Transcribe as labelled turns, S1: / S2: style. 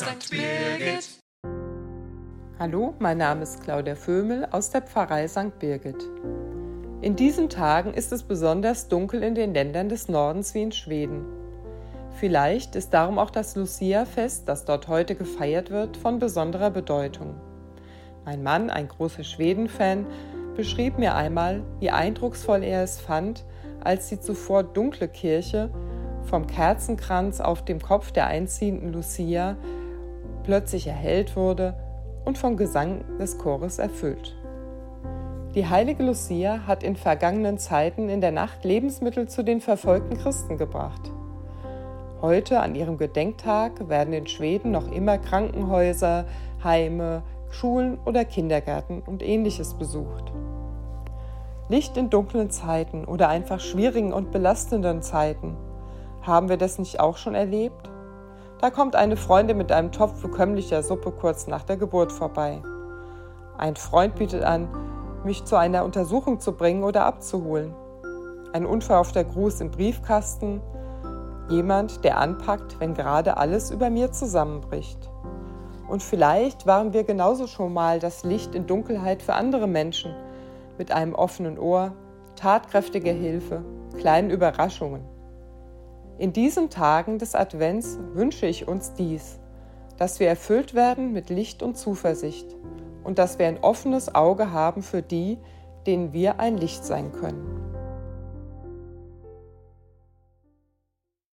S1: St. Birgit.
S2: Hallo, mein Name ist Claudia Vömel aus der Pfarrei St. Birgit. In diesen Tagen ist es besonders dunkel in den Ländern des Nordens wie in Schweden. Vielleicht ist darum auch das Lucia-Fest, das dort heute gefeiert wird, von besonderer Bedeutung. Mein Mann, ein großer Schweden-Fan, beschrieb mir einmal, wie eindrucksvoll er es fand, als die zuvor dunkle Kirche vom Kerzenkranz auf dem Kopf der einziehenden Lucia plötzlich erhellt wurde und vom Gesang des Chores erfüllt. Die heilige Lucia hat in vergangenen Zeiten in der Nacht Lebensmittel zu den verfolgten Christen gebracht. Heute, an ihrem Gedenktag, werden in Schweden noch immer Krankenhäuser, Heime, Schulen oder Kindergärten und ähnliches besucht. Licht in dunklen Zeiten oder einfach schwierigen und belastenden Zeiten – haben wir das nicht auch schon erlebt? Da kommt eine Freundin mit einem Topf bekömmlicher Suppe kurz nach der Geburt vorbei. Ein Freund bietet an, mich zu einer Untersuchung zu bringen oder abzuholen. Ein unverhoffter Gruß im Briefkasten, jemand, der anpackt, wenn gerade alles über mir zusammenbricht. Und vielleicht waren wir genauso schon mal das Licht in Dunkelheit für andere Menschen, mit einem offenen Ohr, tatkräftiger Hilfe, kleinen Überraschungen. In diesen Tagen des Advents wünsche ich uns dies, dass wir erfüllt werden mit Licht und Zuversicht und dass wir ein offenes Auge haben für die, denen wir ein Licht sein können.